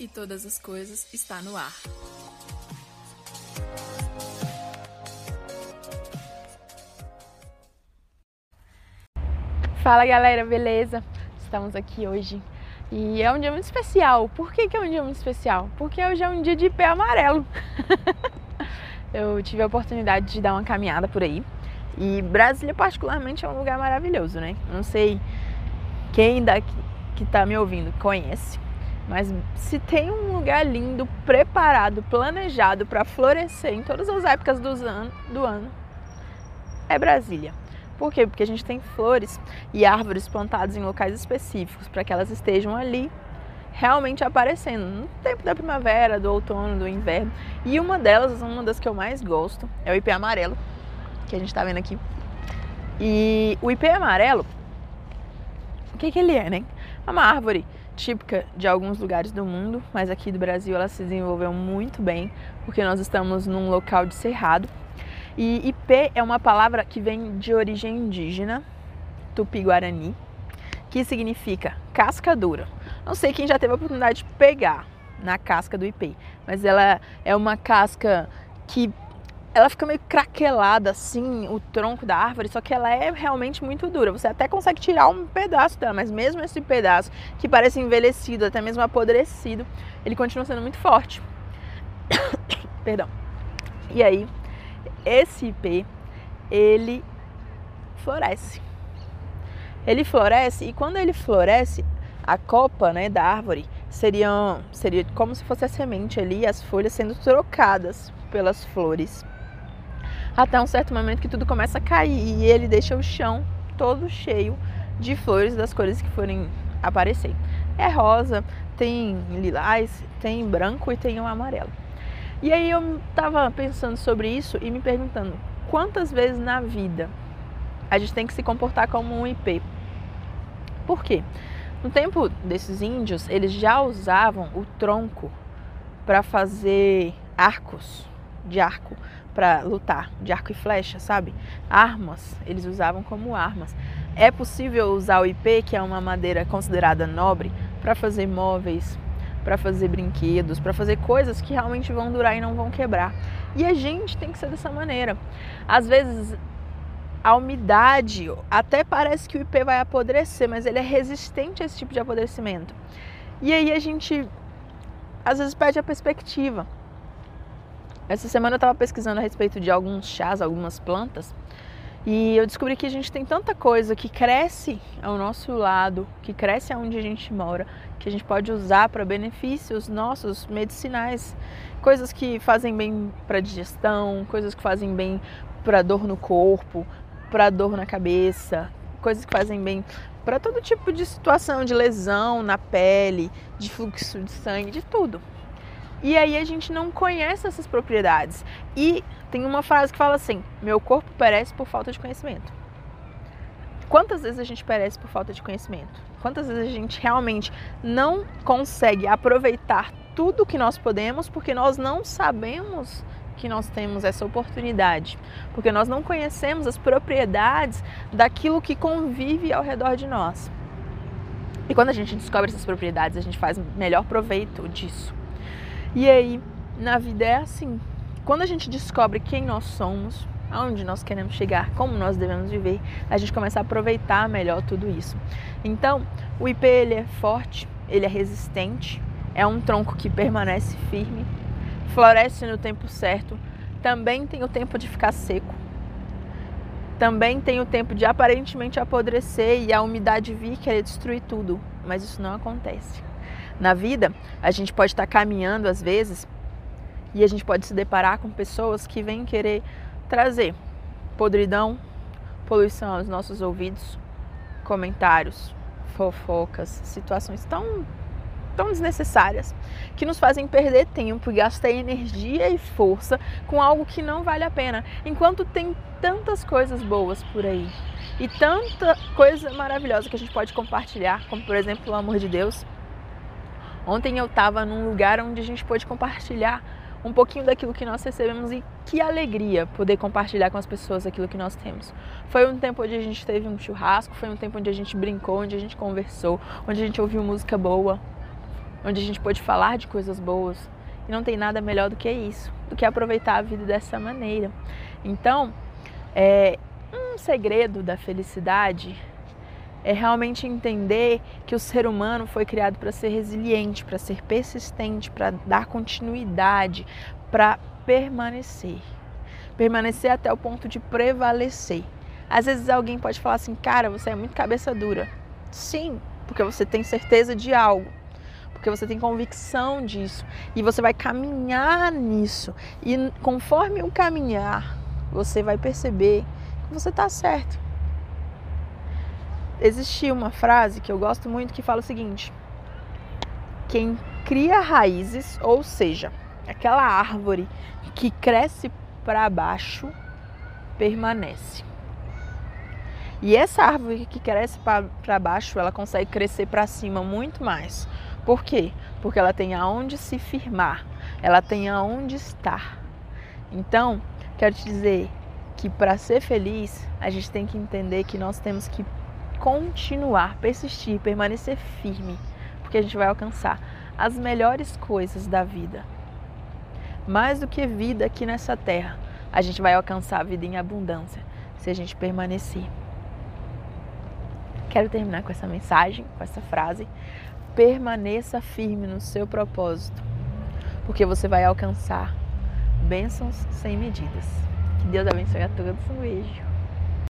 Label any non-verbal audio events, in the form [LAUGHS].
e todas as coisas está no ar. Fala galera, beleza? Estamos aqui hoje e é um dia muito especial. Por que, que é um dia muito especial? Porque hoje é um dia de pé amarelo. [LAUGHS] Eu tive a oportunidade de dar uma caminhada por aí e Brasília, particularmente, é um lugar maravilhoso, né? Não sei quem daqui que está me ouvindo conhece, mas se tem um lugar lindo, preparado, planejado para florescer em todas as épocas an do ano, é Brasília. Por quê? Porque a gente tem flores e árvores plantadas em locais específicos para que elas estejam ali realmente aparecendo no tempo da primavera, do outono, do inverno. E uma delas, uma das que eu mais gosto, é o ipê amarelo, que a gente está vendo aqui. E o ipê amarelo, o que, que ele é, né? É uma árvore típica de alguns lugares do mundo, mas aqui do Brasil ela se desenvolveu muito bem, porque nós estamos num local de cerrado. E ipê é uma palavra que vem de origem indígena, tupi-guarani, que significa casca dura. Não sei quem já teve a oportunidade de pegar na casca do ipê, mas ela é uma casca que ela fica meio craquelada assim, o tronco da árvore, só que ela é realmente muito dura. Você até consegue tirar um pedaço dela, mas mesmo esse pedaço que parece envelhecido, até mesmo apodrecido, ele continua sendo muito forte. [COUGHS] Perdão. E aí, esse IP, ele floresce. Ele floresce e quando ele floresce, a copa, né, da árvore seria, seria como se fosse a semente ali, as folhas sendo trocadas pelas flores até um certo momento que tudo começa a cair e ele deixa o chão todo cheio de flores das cores que forem aparecer. É rosa, tem lilás, tem branco e tem o amarelo. E aí eu tava pensando sobre isso e me perguntando quantas vezes na vida a gente tem que se comportar como um IP. Por quê? No tempo desses índios, eles já usavam o tronco para fazer arcos de arco para lutar, de arco e flecha, sabe? Armas, eles usavam como armas. É possível usar o IP, que é uma madeira considerada nobre, para fazer móveis, para fazer brinquedos, para fazer coisas que realmente vão durar e não vão quebrar. E a gente tem que ser dessa maneira. Às vezes a umidade até parece que o IP vai apodrecer, mas ele é resistente a esse tipo de apodrecimento. E aí a gente às vezes perde a perspectiva. Essa semana eu estava pesquisando a respeito de alguns chás, algumas plantas, e eu descobri que a gente tem tanta coisa que cresce ao nosso lado, que cresce aonde a gente mora, que a gente pode usar para benefícios nossos medicinais, coisas que fazem bem para digestão, coisas que fazem bem para dor no corpo, para dor na cabeça, coisas que fazem bem para todo tipo de situação de lesão na pele, de fluxo de sangue, de tudo. E aí a gente não conhece essas propriedades. E tem uma frase que fala assim: meu corpo perece por falta de conhecimento. Quantas vezes a gente perece por falta de conhecimento? Quantas vezes a gente realmente não consegue aproveitar tudo que nós podemos porque nós não sabemos que nós temos essa oportunidade, porque nós não conhecemos as propriedades daquilo que convive ao redor de nós. E quando a gente descobre essas propriedades, a gente faz melhor proveito disso. E aí, na vida é assim. Quando a gente descobre quem nós somos, aonde nós queremos chegar, como nós devemos viver, a gente começa a aproveitar melhor tudo isso. Então, o IP ele é forte, ele é resistente, é um tronco que permanece firme, floresce no tempo certo, também tem o tempo de ficar seco, também tem o tempo de aparentemente apodrecer e a umidade vir querer destruir tudo, mas isso não acontece. Na vida, a gente pode estar caminhando às vezes e a gente pode se deparar com pessoas que vêm querer trazer podridão, poluição aos nossos ouvidos, comentários, fofocas, situações tão tão desnecessárias que nos fazem perder tempo e gastar energia e força com algo que não vale a pena, enquanto tem tantas coisas boas por aí e tanta coisa maravilhosa que a gente pode compartilhar, como por exemplo o amor de Deus, Ontem eu estava num lugar onde a gente pôde compartilhar um pouquinho daquilo que nós recebemos e que alegria poder compartilhar com as pessoas aquilo que nós temos. Foi um tempo onde a gente teve um churrasco, foi um tempo onde a gente brincou, onde a gente conversou, onde a gente ouviu música boa. onde a gente pode falar de coisas boas. E não tem nada melhor do que isso, do que aproveitar a vida dessa maneira. Então, é, um segredo da felicidade é realmente entender que o ser humano foi criado para ser resiliente, para ser persistente, para dar continuidade, para permanecer. Permanecer até o ponto de prevalecer. Às vezes alguém pode falar assim, cara, você é muito cabeça dura. Sim, porque você tem certeza de algo, porque você tem convicção disso e você vai caminhar nisso. E conforme o caminhar, você vai perceber que você está certo. Existia uma frase que eu gosto muito que fala o seguinte: quem cria raízes, ou seja, aquela árvore que cresce para baixo, permanece. E essa árvore que cresce para baixo, ela consegue crescer para cima muito mais. Por quê? Porque ela tem aonde se firmar, ela tem aonde estar. Então, quero te dizer que para ser feliz, a gente tem que entender que nós temos que continuar, persistir, permanecer firme, porque a gente vai alcançar as melhores coisas da vida. Mais do que vida aqui nessa terra, a gente vai alcançar a vida em abundância se a gente permanecer. Quero terminar com essa mensagem, com essa frase. Permaneça firme no seu propósito, porque você vai alcançar bênçãos sem medidas. Que Deus abençoe a todos. Um beijo.